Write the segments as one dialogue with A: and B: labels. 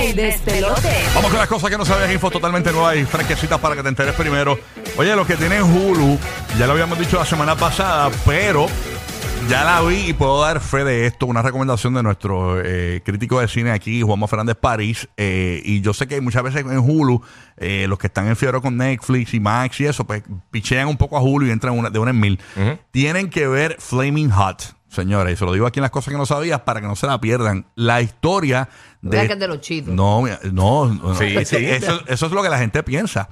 A: El despelote.
B: Vamos con las cosas que no sabías, info totalmente nuevas y fresquecitas para que te enteres primero. Oye, los que tienen Hulu, ya lo habíamos dicho la semana pasada, pero ya la vi y puedo dar fe de esto. Una recomendación de nuestro eh, crítico de cine aquí, Juanma Fernández París. eh, y yo sé que muchas veces en Hulu, eh, los que están en fiebre con Netflix y Max y eso, pues pichean un poco a Hulu y entran una- de una en mil. Tienen que ver Flaming Hot. Señores, y se lo digo aquí en las cosas que no sabías para que no se la pierdan. La historia
A: Mira que es de los chitos.
B: no, mira, no, no.
C: Sí, sí.
B: Eso, eso es lo que la gente piensa.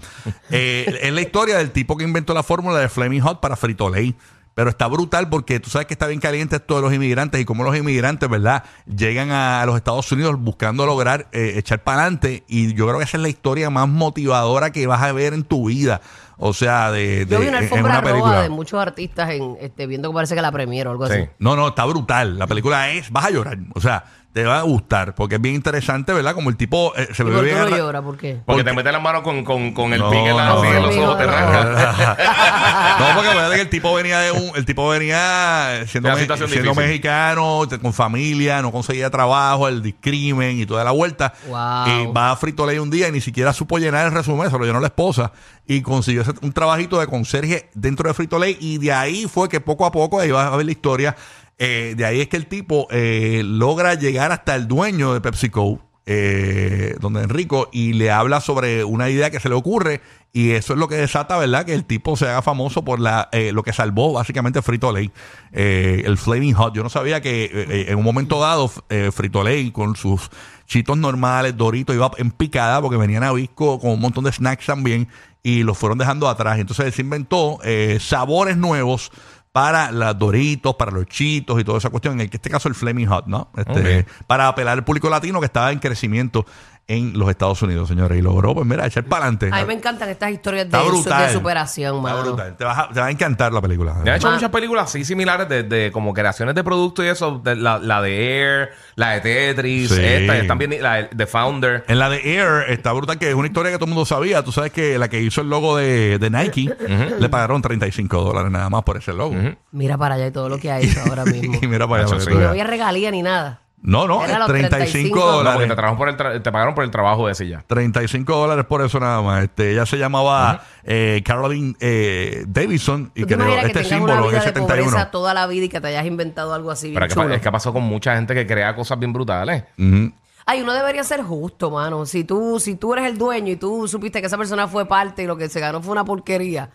B: Eh, es la historia del tipo que inventó la fórmula de Flaming Hot para Frito Lay. Pero está brutal porque tú sabes que está bien caliente esto de los inmigrantes y cómo los inmigrantes, ¿verdad? Llegan a los Estados Unidos buscando lograr eh, echar para adelante. Y yo creo que esa es la historia más motivadora que vas a ver en tu vida. O sea, de, de-
A: Yo vi una
B: en- en
A: alfombra roja
B: película.
A: de muchos artistas en, este, viendo que parece que la premiera o algo
C: Sí.
A: así.
B: No, no, está brutal. La película es, vas a llorar. O sea, te va a gustar porque es bien interesante, ¿verdad? Como el tipo eh, se
A: ¿Y
B: ve
A: por qué
B: bien.
A: no
B: arra-
A: llora? ¿Por qué?
C: Porque te mete la mano con, con, con el
B: No,
C: pique en, la,
B: no,
C: así en los
A: no,
C: ojos, te
A: no,
C: arranca.
B: no, porque acuérdate que el tipo venía de un, el tipo venía siendo,
C: De una
B: me-
C: situación
B: siendo
C: difícil.
B: mexicano, te- con familia, no conseguía trabajo, el discrimen y toda la vuelta.
A: Wow.
B: Y va a Frito Lay un día y ni siquiera supo llenar el resumen, se lo llenó la esposa y consiguió ese- un trabajito de conserje dentro de Frito Lay y de ahí fue que poco a poco, ahí vas a ver la historia, eh, de ahí es que el tipo eh, logra llegar hasta el dueño de PepsiCo, eh, donde Enrico, y le habla sobre una idea que se le ocurre y eso es lo que desata, ¿verdad? Que el tipo se haga famoso por la eh, lo que salvó básicamente Frito Lay, eh, el Flaming Hot. Yo no sabía que en un momento dado Frito Lay con sus chitos normales, Doritos, iba en picada porque venían a Visco con un montón de snacks también y los fueron dejando atrás. Entonces él se inventó sabores nuevos para los Doritos, para los Chitos y toda esa cuestión. En este caso el Flaming Hot, ¿no? Este. Para apelar al público latino que estaba en crecimiento en los Estados Unidos, señores. Y logró, pues mira, echar para adelante.
A: A mí me encantan estas historias de,
B: brutal.
A: de superación,
B: Está
A: mano.
B: brutal. Te, vas a, te va a encantar la película.
C: Ya han hecho
A: Ma-
C: muchas películas así similares de, de como creaciones de productos y eso. de la, la de Air, la de Tetris,
B: Sí.
C: esta, también la de The Founder.
B: En la de Air está brutal, que es una historia que todo el mundo sabía. Tú sabes que la que hizo el logo de, de Nike le pagaron 35 dólares nada más por ese logo.
A: Mira para allá y todo lo que ha hecho ahora mismo.
B: y mira para allá.
A: Y no había regalía ni nada.
B: No, no,
A: Era
B: es
A: los
B: 35
A: 35
C: No, porque
B: dólares.
C: te, trabajaron por el tra- te pagaron por el trabajo de ese ya.
B: 35 dólares por eso nada más. Este, ella se llamaba eh, Caroline eh, Davidson y
A: ¿Tú te
B: creó
A: imaginas que
B: este
A: tengas una
B: símbolo en
A: vida
B: el
A: de
B: 71.
A: pobreza toda la vida y que te hayas inventado algo así bien
C: Pero es que, pa-
A: chulo?
C: es que ha pasado con mucha gente que crea cosas bien brutales.
B: Ujú.
A: Ay, uno debería ser justo, mano. Si tú, si tú eres el dueño y tú supiste que esa persona fue parte y lo que se ganó fue una porquería,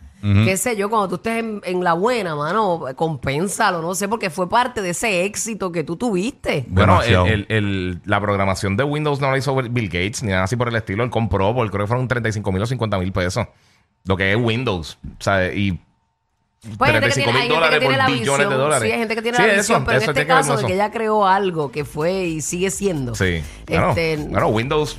A: qué sé yo, cuando tú estés en, en la buena, mano, compénsalo, no sé, porque fue parte de ese éxito que tú tuviste.
C: Bueno, el- el- la programación de Windows no la hizo Bill Gates ni nada así por el estilo. Él compró por creo que fueron 35 mil o 50 mil pesos. Lo que es Windows. O sea, y
A: Pues hay gente que
C: 35
A: tiene, hay gente que tiene la visión.
C: de dólares.
A: Sí, hay gente que tiene
C: Sí,
A: la
C: eso,
A: visión, pero en
C: eso
A: este caso de
C: eso.
A: que ella creó algo que fue y sigue siendo.
C: sí. Bueno,
A: Este,
C: Windows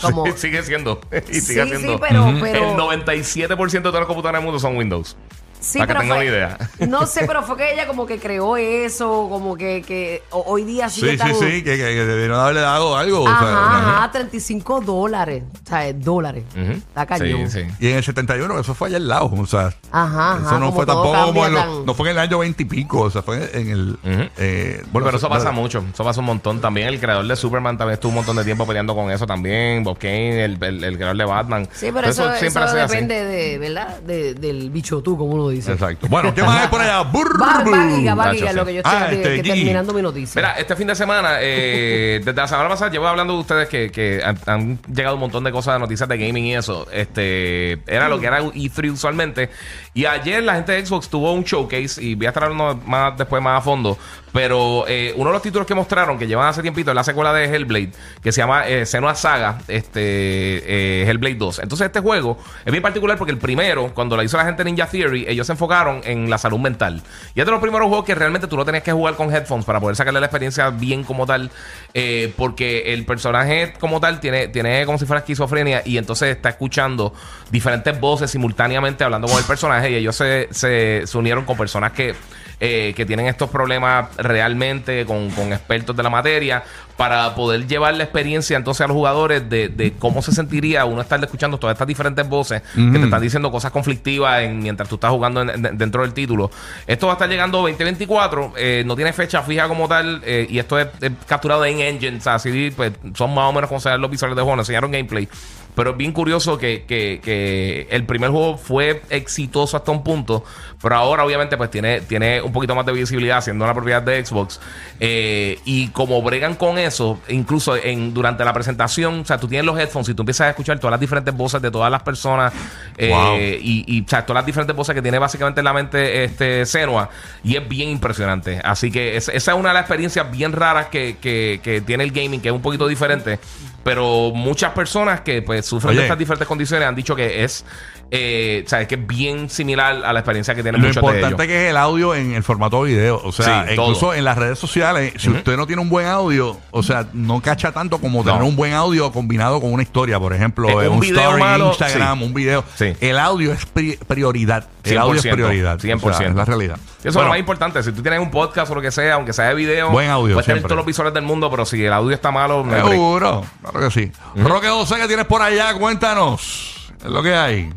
A: como-
C: sigue siendo. Y
A: sí,
C: sigue
A: sí,
C: siendo.
A: pero, pero
C: el 97% de todas las computadoras del mundo son Windows.
A: Sí,
C: Para que
A: pero
C: tengan una idea.
A: No sé, pero fue que ella como que creó eso, como que, que ho- hoy día sigue
B: Sí,
A: tan...
B: sí, sí, que, que, que debieron haberle dado algo. o sea,
A: Ajá, ajá, 35 dólares. O sea, dólares.
C: Ujú.
A: Está cañón.
C: Sí, sí.
B: Y en el 71, eso fue allá al lado. O sea,
A: Ajá, ajá.
B: eso no fue tampoco como
A: cambia
B: en los-
A: tan-
B: no fue en el año 20 y pico. O sea, fue en el. eh,
C: Bueno, pero eso pasa
B: no-
C: mucho. Eso pasa un montón. También el creador de Superman también estuvo un montón de tiempo peleando con eso también. Bob Kane, el, el- el creador de Batman.
A: Sí, pero eso,
C: siempre
A: eso
C: ha sido así.
A: depende de, ¿verdad? De- del bicho tú, como uno dice.
B: Exacto. Bueno, ¿qué más hay por allá? Burr,
A: Va, va. Giga, Giga, lo que yo estoy
B: Ah, este,
A: que
B: Gigi.
A: terminando mi noticia.
C: Mira, este fin de semana, eh, desde la semana pasada, llevo hablando de ustedes que, que han, han llegado un montón de cosas, de noticias de gaming y eso. Este era lo que era E3 usualmente. Y ayer la gente de Xbox tuvo un showcase y voy a estar hablando más después, más a fondo. Pero eh, uno de los títulos que mostraron, que llevan hace tiempito, es la secuela de Hellblade, que se llama eh, Senua Saga, este eh, Hellblade 2. Entonces, este juego es bien particular porque el primero, cuando lo hizo la gente Ninja Theory, ellos se enfocaron en la salud mental. Y es de los primeros juegos que realmente tú no tenías que jugar con headphones para poder sacarle la experiencia bien como tal, eh, porque el personaje como tal tiene, tiene como si fuera esquizofrenia y entonces está escuchando diferentes voces simultáneamente hablando con el personaje y ellos se, se, se unieron con personas que eh, que tienen estos problemas realmente con, con expertos de la materia para poder llevar la experiencia entonces a los jugadores de, de cómo se sentiría uno estar escuchando todas estas diferentes voces que te están diciendo cosas conflictivas en- mientras tú estás jugando en- en- dentro del título. Esto va a estar llegando 2024, eh, no tiene fecha fija como tal, eh, y esto es, es capturado en engines, así pues son más o menos como se los visuales de juego, nos enseñaron gameplay. Pero es bien curioso que, que- que el primer juego fue exitoso hasta un punto, pero ahora obviamente pues tiene, tiene un poquito más de visibilidad siendo una propiedad de Xbox. Eh, y como bregan con eso, incluso en, durante la presentación, o sea, tú tienes los headphones y tú empiezas a escuchar todas las diferentes voces de todas las personas eh,
B: Wow.
C: y, y, o sea, todas las diferentes voces que tiene básicamente en la mente este Senua y es bien impresionante. Así que es- esa es una de las experiencias bien raras que, que- que tiene el gaming, que es un poquito diferente. Pero muchas personas que pues sufren
B: Oye.
C: de estas diferentes condiciones han dicho que es, eh, o sea, que es bien similar a la experiencia que tienen
B: Lo
C: muchos de ellos.
B: importante que es el audio en el formato video. O sea,
C: Sí,
B: incluso
C: todo.
B: en las redes sociales, si usted no tiene un buen audio, o sea, no cacha tanto como tener
C: No.
B: un buen audio combinado con una historia. Por ejemplo,
C: Eh, un
B: un,
C: video
B: story,
C: malo,
B: Instagram,
C: sí.
B: un video.
C: Sí.
B: El audio es pri- prioridad. El audio es
C: 100%,
B: prioridad.
C: 100%.
B: O sea, es la realidad.
C: Eso es
B: Bueno,
C: lo más importante. Si tú tienes un podcast o lo que sea, aunque sea de video,
B: Buen audio,
C: puedes tener
B: siempre.
C: todos los visuales del mundo, pero si el audio está malo, no break.
B: Seguro, claro que sí. Roque José, ¿qué tienes por allá? Cuéntanos. Es lo que hay.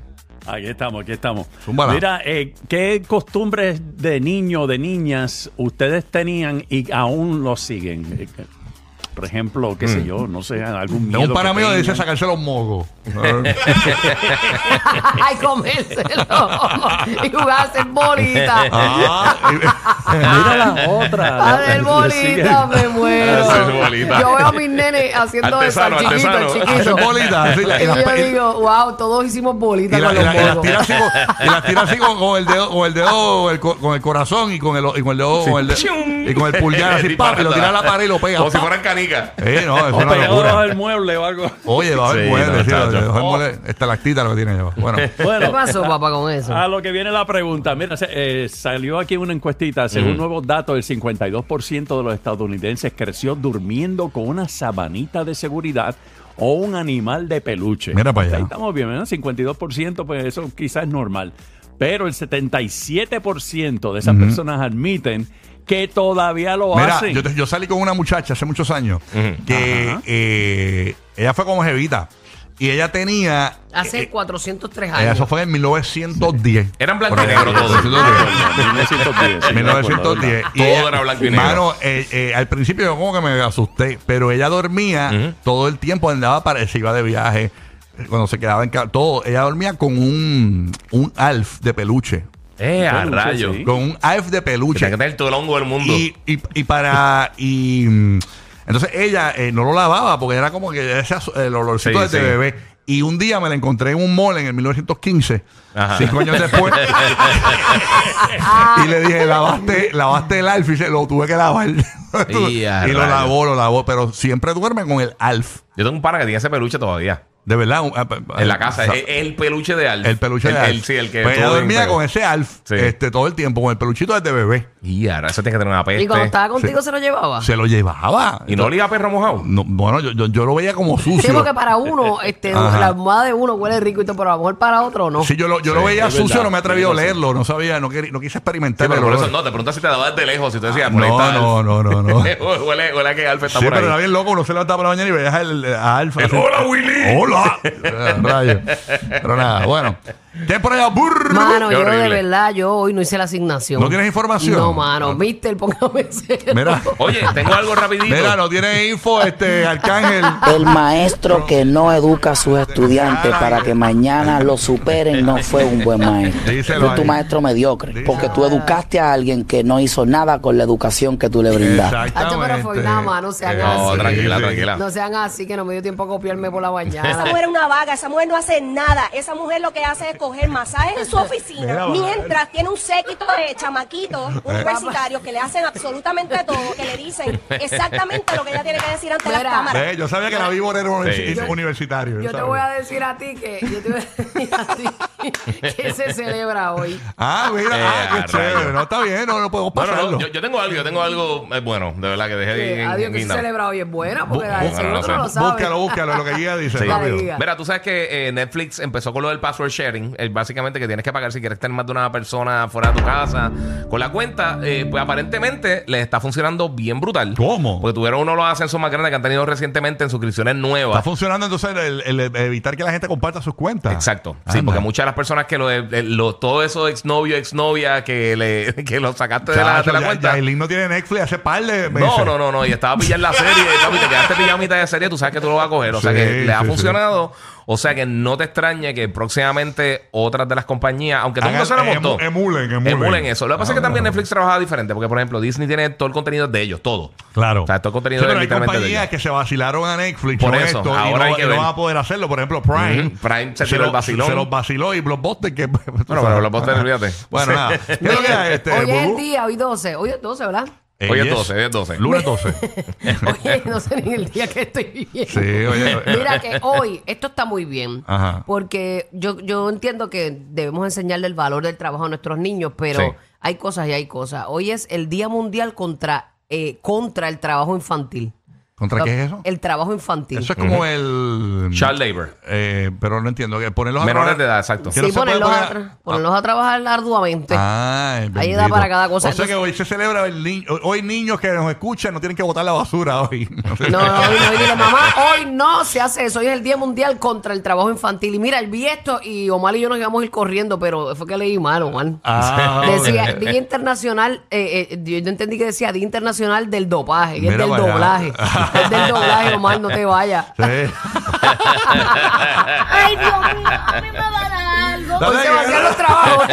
D: Aquí estamos, aquí estamos. Mira, eh, ¿qué costumbres de niño, de niñas ustedes tenían y aún lo siguen? Por ejemplo, qué sé yo, no sé, algún miedo.
B: De un pana
D: que
B: mío dice
D: tengan.
B: sacarse los mogos.
A: Ay, comérselo. y jugar a hacer bolita.
B: Ah,
D: Mira la otra.
A: A
D: la-
A: hacer
D: le
A: bolita,
D: siguen.
A: me muero.
C: Hacer bolita.
A: Yo veo a mis nenes haciendo eso,
C: Artesano,
A: el chiquito, el
C: artesano.
A: chiquito.
B: Hacer bolitas, así, la-
A: Y
B: y las
A: yo digo, wow, todos hicimos
B: Y,
A: bolitas
B: la-
A: con
B: y
A: los
B: la- y las tira así, con, y las tira así con, con el dedo, con el dedo, el co- con el corazón y con el, y con el dedo, con el dedo- y con el pulgar así, pap, y lo tira a la pared y lo pega.
C: Como si
B: pap.
C: fueran canicas.
B: No, es
D: O
B: una
D: pegado
B: locura.
D: al mueble o algo.
B: Oye, va a haber
C: Sí,
B: muebles,
C: no,
B: sí,
C: chacho.
B: va a haber muebles, estalactita lo que tiene ya. Bueno,
A: ¿Qué
D: Bueno,
A: pasó, papá, con eso?
D: a lo que viene la pregunta. Mira, se- eh, salió aquí una encuestita. Según nuevos datos, el 52% de los estadounidenses creció durmiendo con una sabanita de seguridad o un animal de peluche.
B: Mira para allá.
D: Ahí estamos bien, ¿verdad? 52%, pues eso quizás es normal. Pero el 77% de esas personas admiten que todavía lo
B: mira,
D: hacen.
B: yo, te- yo salí con una muchacha hace muchos años que eh, ella fue como jevita y ella tenía.
A: Hace
B: eh,
A: 403
B: eh,
A: años.
B: eso fue en 1910.
C: Eran blanco y negro todos.
B: 1910.
D: 1910. sí, me acuerdo,
B: 1910.
D: ¿verdad?
B: Y
C: Todo
B: ella-
C: era blanco y negro.
B: Mano, eh, eh, al principio yo como que me asusté, pero ella dormía
C: Ujú.
B: todo el tiempo, andaba para, se iba de viaje, eh, cuando se quedaba en casa, todo. Ella dormía con un, un alf de peluche.
C: Eh, a
D: Peluche,
C: rayo.
D: sí.
B: Con un alf de
C: Que
B: peluche.
C: que tener todo el hongo del mundo.
B: Y, y, y para. Y, mm, entonces ella eh, no lo lavaba porque era como que ese el olorcito
C: Sí,
B: de
C: sí.
B: bebé. Y un día me la encontré en un mall en el 1915,
C: Ajá.
B: cinco años después. y le dije, lavaste, lavaste el alf y lo tuve que lavar.
C: Y a
B: lo
C: rayos.
B: lavó, lo lavó, pero siempre duerme con el alf.
C: Yo tengo un pana que tiene ese peluche todavía.
B: De verdad. un-
C: En la casa.
B: o sea,
C: Es el peluche de Alf.
B: el peluche
C: el,
B: de alf.
C: el- sí, el que.
B: Pues ella
C: todo
B: dormía
C: bien
B: con ese alf
C: Sí.
B: este, todo el tiempo, con el peluchito desde bebé.
C: Y ahora eso tiene que tener una peste.
A: Y cuando estaba contigo se lo llevaba.
B: Se lo llevaba.
C: ¿Y no olía a perro mojado?
B: No, bueno, yo, yo, yo lo veía como sucio.
A: Sí, porque para uno, este,
B: Ajá.
A: la almohada de uno huele rico y todo, pero a lo mejor para otro no.
B: Sí, yo lo, yo lo
C: Sí,
B: veía
D: es
B: sucio,
D: verdad,
B: no me atreví a
D: tienes razón.
B: olerlo, no sabía, no, quería, no quise
C: Sí,
B: experimentar.
C: pero
B: el
C: por
B: olor.
C: eso no, te preguntas si te daba desde lejos. Si tú decías, por ahí
B: no,
C: está
B: no,
C: Alf.
B: no, no, no.
C: huele, huele a que Alf está
B: Sí,
C: por
B: pero era bien loco, uno se levantaba por la mañana y veías el, a Alfa.
C: El,
B: así.
C: "Hola, Willy".
B: Rayos. Pero nada, bueno. ¿Qué por allá? Burr.
A: Mano,
C: Qué
A: yo de verdad, yo hoy no hice la asignación.
B: ¿No tienes información?
A: No, mano.
B: Ah.
A: Mister, póngame cero.
B: Mira,
C: Oye, tengo algo rapidito.
B: mira, no tiene info, este, Arcángel.
E: El maestro que no educa a sus estudiantes para que mañana lo superen no fue un buen maestro.
B: Díselo
E: Fue tu
B: ahí.
E: maestro mediocre.
B: Díselo.
E: Porque tú educaste a alguien que no hizo nada con la educación que tú le brindaste.
A: Hacho, pero fue nada más, no sean
C: No,
A: así.
C: tranquila, tranquila.
A: No sean así, que no me dio tiempo a copiarme por la
F: Esa
A: mañana.
F: mujer es una vaga, esa mujer no hace nada. Esa mujer lo que hace es coger masajes en su oficina, mientras tiene un séquito de chamaquitos universitarios que le hacen absolutamente todo, que le dicen exactamente lo que ella tiene que decir ante
A: Mira.
F: las cámaras.
B: Ve, yo sabía que la víbora era un
C: Sí.
B: universitario.
A: Yo te voy a decir a ti que. Yo te voy a decir a ti ¿Qué se celebra hoy?
B: Ah, mira,
C: Eh,
B: ah, qué
C: a
B: chévere.
C: rayos.
B: No está bien, no, no podemos
C: No, no,
B: pasarlo.
C: no, yo, yo tengo algo, yo tengo algo eh, bueno, de verdad que dejé de
A: Eh, Adiós, que se celebra hoy es buena, porque
B: Bu-
A: la-
B: bu-
A: el seguro
C: no,
A: tú lo sabes.
B: Búscalo, búscalo, lo que ella dice,
C: Sí.
B: rápido.
A: Diga.
C: Mira, tú sabes que eh, Netflix empezó con lo del password sharing. eh, básicamente que tienes que pagar si quieres tener más de una persona fuera de tu casa. Con la cuenta, eh, pues aparentemente les está funcionando bien brutal.
B: ¿Cómo?
C: Porque tuvieron uno de los ascensos más grandes que han tenido recientemente en suscripciones
B: Está
C: nuevas.
B: funcionando entonces el, el evitar que la gente comparta sus cuentas.
C: Exacto. Sí,
B: Anda.
C: porque muchas de las personas que lo, lo- todo eso exnovio, exnovia que le que lo sacaste de la, de la
B: ya-
C: cuenta.
B: Yailin no tiene Netflix hace par de meses.
C: No, no, no, no. Y estaba a pillar la serie. papi, te quedaste pillado a mitad de serie. Tú sabes que tú lo vas a coger. O sea
B: Sí,
C: que le ha
B: sí,
C: funcionado. O sea que no te extrañe que próximamente otras de las compañías, aunque todo el mundo se lo montó,
B: emu- emulen, emulen.
C: emulen eso. Lo que pasa es que
B: Ah,
C: también
B: no.
C: Netflix trabaja diferente. Porque, por ejemplo, Disney tiene todo el contenido de ellos, todo.
B: Claro.
C: O sea, todo el contenido
B: Sí,
C: de
B: pero hay
C: de
B: compañías
C: ellos.
B: que se vacilaron a Netflix
C: Por eso,
B: esto y
C: ahora
B: no,
C: hay que
B: y no van a poder hacerlo. Por ejemplo, Prime.
C: Ujú, Prime se tiró
B: lo-
C: el vacilón.
B: Se los vaciló y Blockbuster que...
C: Bueno, pero los postes, olvídate.
B: Bueno, nada. ¿Qué es lo que hay, este,
A: hoy es el día, hoy 12. Hoy es 12, ¿verdad?
B: Eh,
C: Hoy es
B: yes.
C: 12, hoy es 12.
B: Lunes 12.
A: Oye, no sé ni el día que estoy viviendo.
B: Sí, oye.
A: Mira que hoy, esto está muy bien.
B: Ajá.
A: Porque yo, yo entiendo que debemos enseñarle el valor del trabajo a nuestros niños, pero
C: Sí.
A: hay cosas y hay cosas. Hoy es el Día Mundial contra, eh, contra el trabajo infantil.
B: ¿Contra qué es eso?
A: El trabajo infantil.
B: Eso es como el...
C: Child labor.
B: Eh, pero no entiendo. que Ponerlos a
C: Menores
B: trabajar-
C: de edad, exacto.
B: que
A: sí,
B: no se puede
A: ponerlos, a,
B: poner-
A: tra- ponerlos a trabajar arduamente.
B: Ah,
A: Hay
B: bendito.
A: edad para cada cosa.
B: O sea que hoy se celebra el niño. Hoy niños que nos escuchan no tienen que botar la basura hoy.
A: No, no, hoy no. Dile, mamá, hoy no se hace eso. Hoy es el Día Mundial contra el Trabajo Infantil. Y mira, vi esto y Omar y yo nos íbamos a ir corriendo, pero fue que leí mal, Omar.
B: Ah,
A: Decía. Día Internacional, eh, eh, yo entendí que decía Día Internacional del Dopaje, y es
B: Mira
A: del
B: para allá.
A: doblaje. es del doblaje, Omar, no te vayas.
B: Sí.
F: Ay, Dios mío, a mí me va a dar algo.
A: Hoy
B: Dale,
A: se vacían los trabajos.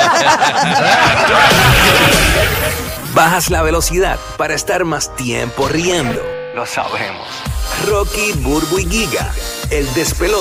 G: Bajas la velocidad para estar más tiempo riendo. Lo sabemos. Rocky, Burbu y Giga, el despelote.